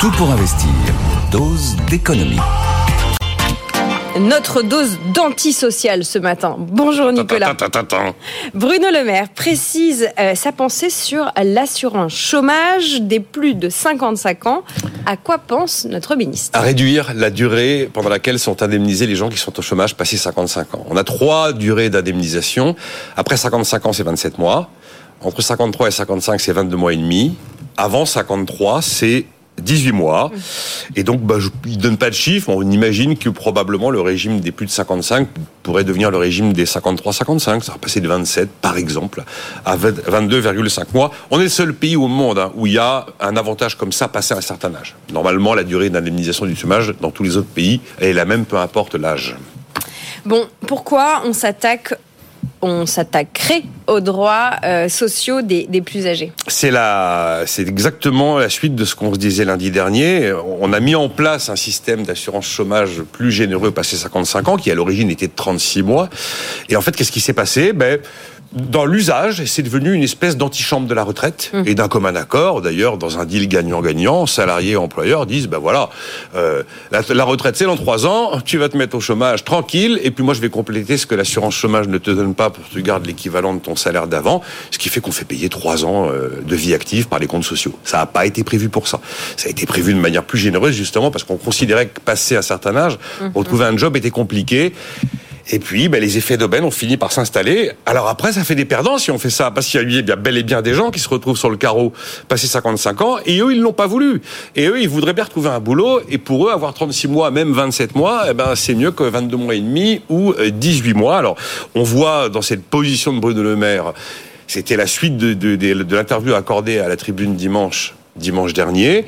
Tout pour investir. Dose d'économie. Notre dose d'antisocial ce matin. Bonjour Nicolas. Bruno Le Maire précise euh, sa pensée sur l'assurance chômage des plus de 55 ans. À quoi pense notre ministre? À réduire la durée pendant laquelle sont indemnisés les gens qui sont au chômage passé 55 ans. On a trois durées d'indemnisation. Après 55 ans, c'est 27 mois. Entre 53 et 55, c'est 22 mois et demi. Avant 53, c'est 18 mois. Et donc, bah, je, il ne donne pas de chiffres. On imagine que probablement le régime des plus de 55 pourrait devenir le régime des 53-55. Ça va passer de 27, par exemple, à 22,5 mois. On est le seul pays au monde hein, où il y a un avantage comme ça passé à un certain âge. Normalement, la durée d'indemnisation du chômage dans tous les autres pays est la même, peu importe l'âge. Bon, pourquoi on s'attaque on s'attaquerait aux droits euh, sociaux des, plus âgés. C'est la, c'est exactement la suite de ce qu'on se disait lundi dernier. On a mis en place un système d'assurance chômage plus généreux passé 55 ans, qui à l'origine était de 36 mois. Et en fait, qu'est-ce qui s'est passé? Ben dans l'usage, c'est devenu une espèce d'antichambre de la retraite mmh. et d'un commun accord. D'ailleurs, dans un deal gagnant-gagnant, salariés et employeurs disent ben voilà, euh, la, retraite c'est dans trois ans, tu vas te mettre au chômage tranquille, et puis moi je vais compléter ce que l'assurance chômage ne te donne pas pour que tu gardes l'équivalent de ton salaire d'avant, ce qui fait qu'on fait payer trois ans euh, de vie active par les comptes sociaux. Ça n'a pas été prévu pour ça. Ça a été prévu de manière plus généreuse justement parce qu'on considérait que passer un certain âge, mmh. retrouver un job était compliqué. Et puis, ben, les effets d'aubaine ont fini par s'installer. Alors après, ça fait des perdants si on fait ça, parce qu'il y a bel et bien des gens qui se retrouvent sur le carreau passé 55 ans, et eux, ils l'ont pas voulu. Et eux, ils voudraient bien retrouver un boulot, et pour eux, avoir 36 mois, même 27 mois, eh ben, c'est mieux que 22 mois et demi ou 18 euh, mois. Alors, on voit dans cette position de Bruno Le Maire, c'était la suite de l'interview accordée à la tribune dimanche dimanche dernier,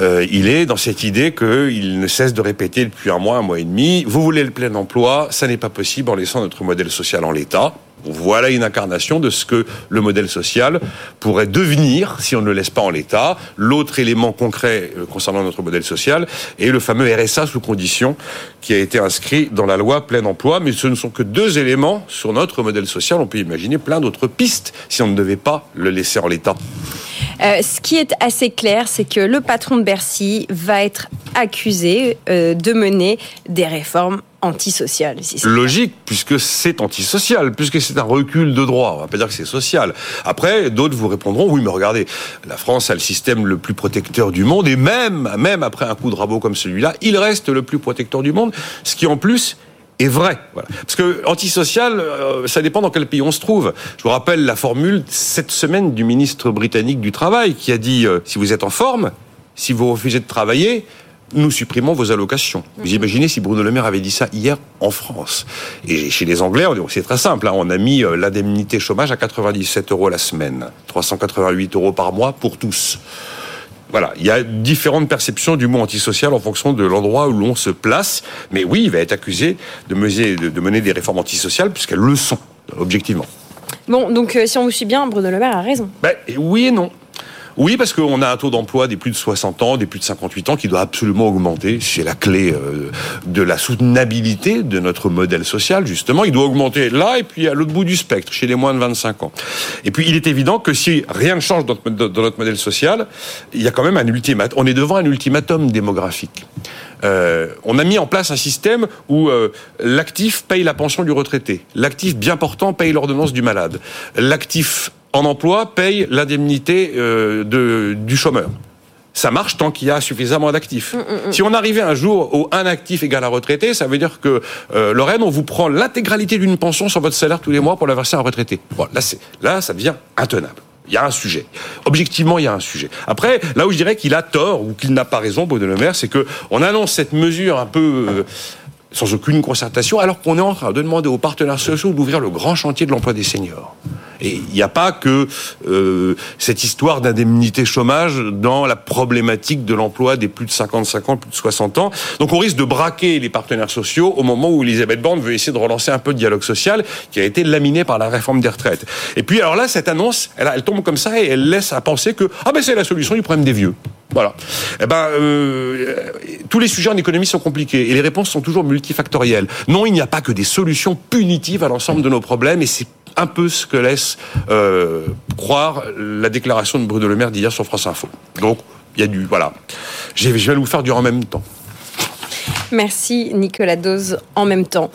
euh, il est dans cette idée qu'il ne cesse de répéter depuis un mois, un mois et demi, vous voulez le plein emploi, ça n'est pas possible en laissant notre modèle social en l'état. Voilà une incarnation de ce que le modèle social pourrait devenir si on ne le laisse pas en l'état. L'autre élément concret euh, concernant notre modèle social est le fameux RSA sous condition qui a été inscrit dans la loi plein emploi. Mais ce ne sont que deux éléments sur notre modèle social. On peut imaginer plein d'autres pistes si on ne devait pas le laisser en l'état. Euh, ce qui est assez clair, c'est que le patron de Bercy va être accusé euh, de mener des réformes antisociales. Logique, puisque c'est antisocial, puisque c'est un recul de droit. On va pas dire que c'est social. Après, d'autres vous répondront, oui, mais regardez, la France a le système le plus protecteur du monde, et même, même après un coup de rabot comme celui-là, il reste le plus protecteur du monde, ce qui en plus est vrai. Voilà. Parce que antisocial, euh, ça dépend dans quel pays on se trouve. Je vous rappelle la formule cette semaine du ministre britannique du Travail qui a dit euh, si vous êtes en forme, si vous refusez de travailler, nous supprimons vos allocations. Vous mhm. imaginez si Bruno Le Maire avait dit ça hier en France. Et chez les Anglais, c'est très simple. Hein, on a mis euh, l'indemnité chômage à 97 euros la semaine, 388 euros par mois pour tous voilà, il y a différentes perceptions du mot antisocial en fonction de l'endroit où l'on se place. Mais oui, il va être accusé de, mener, des réformes antisociales puisqu'elles le sont, objectivement. Bon, donc euh, si on vous suit bien, Bruno Le Maire a raison. Ben, oui et non. Oui, parce qu'on a un taux d'emploi des plus de 60 ans, des plus de 58 ans qui doit absolument augmenter. C'est la clé euh, de la soutenabilité de notre modèle social, justement. Il doit augmenter là et puis à l'autre bout du spectre, chez les moins de 25 ans. Et puis, il est évident que si rien ne change dans notre, modèle social, il y a quand même un ultimatum. On est devant un ultimatum démographique. Euh, on a mis en place un système où euh, l'actif paye la pension du retraité, l'actif bien portant paye l'ordonnance du malade, l'actif en emploi paye l'indemnité euh, du chômeur. Ça marche tant qu'il y a suffisamment d'actifs. Mm, mm, mm. Si on arrivait un jour où un actif égale un retraité, ça veut dire que euh, Lorraine, on vous prend l'intégralité d'une pension sur votre salaire tous les mois pour la verser à un retraité. Bon, là, là, ça devient intenable. Il y a un sujet. Objectivement, il y a un sujet. Après, là où je dirais qu'il a tort ou qu'il n'a pas raison, Bruno Le Maire, c'est que on annonce cette mesure un peu euh, sans aucune concertation, alors qu'on est en train de demander aux partenaires sociaux d'ouvrir le grand chantier de l'emploi des seniors. Et il n'y a pas que euh, cette histoire d'indemnité chômage dans la problématique de l'emploi des plus de 55 ans, plus de 60 ans. Donc on risque de braquer les partenaires sociaux au moment où Elisabeth Borne veut essayer de relancer un peu de dialogue social qui a été laminé par la réforme des retraites. Et puis alors là, cette annonce, elle, elle tombe comme ça et elle laisse à penser que ah ben c'est la solution du problème des vieux. Voilà. Eh ben, euh, tous les sujets en économie sont compliqués et les réponses sont toujours multifactorielles. Non, il n'y a pas que des solutions punitives à l'ensemble de nos problèmes et c'est un peu ce que laisse euh, croire la déclaration de Bruno Le Maire d'hier sur France Info. Donc, il y a du voilà. je vais vous faire du en même temps. Merci Nicolas Dose en même temps.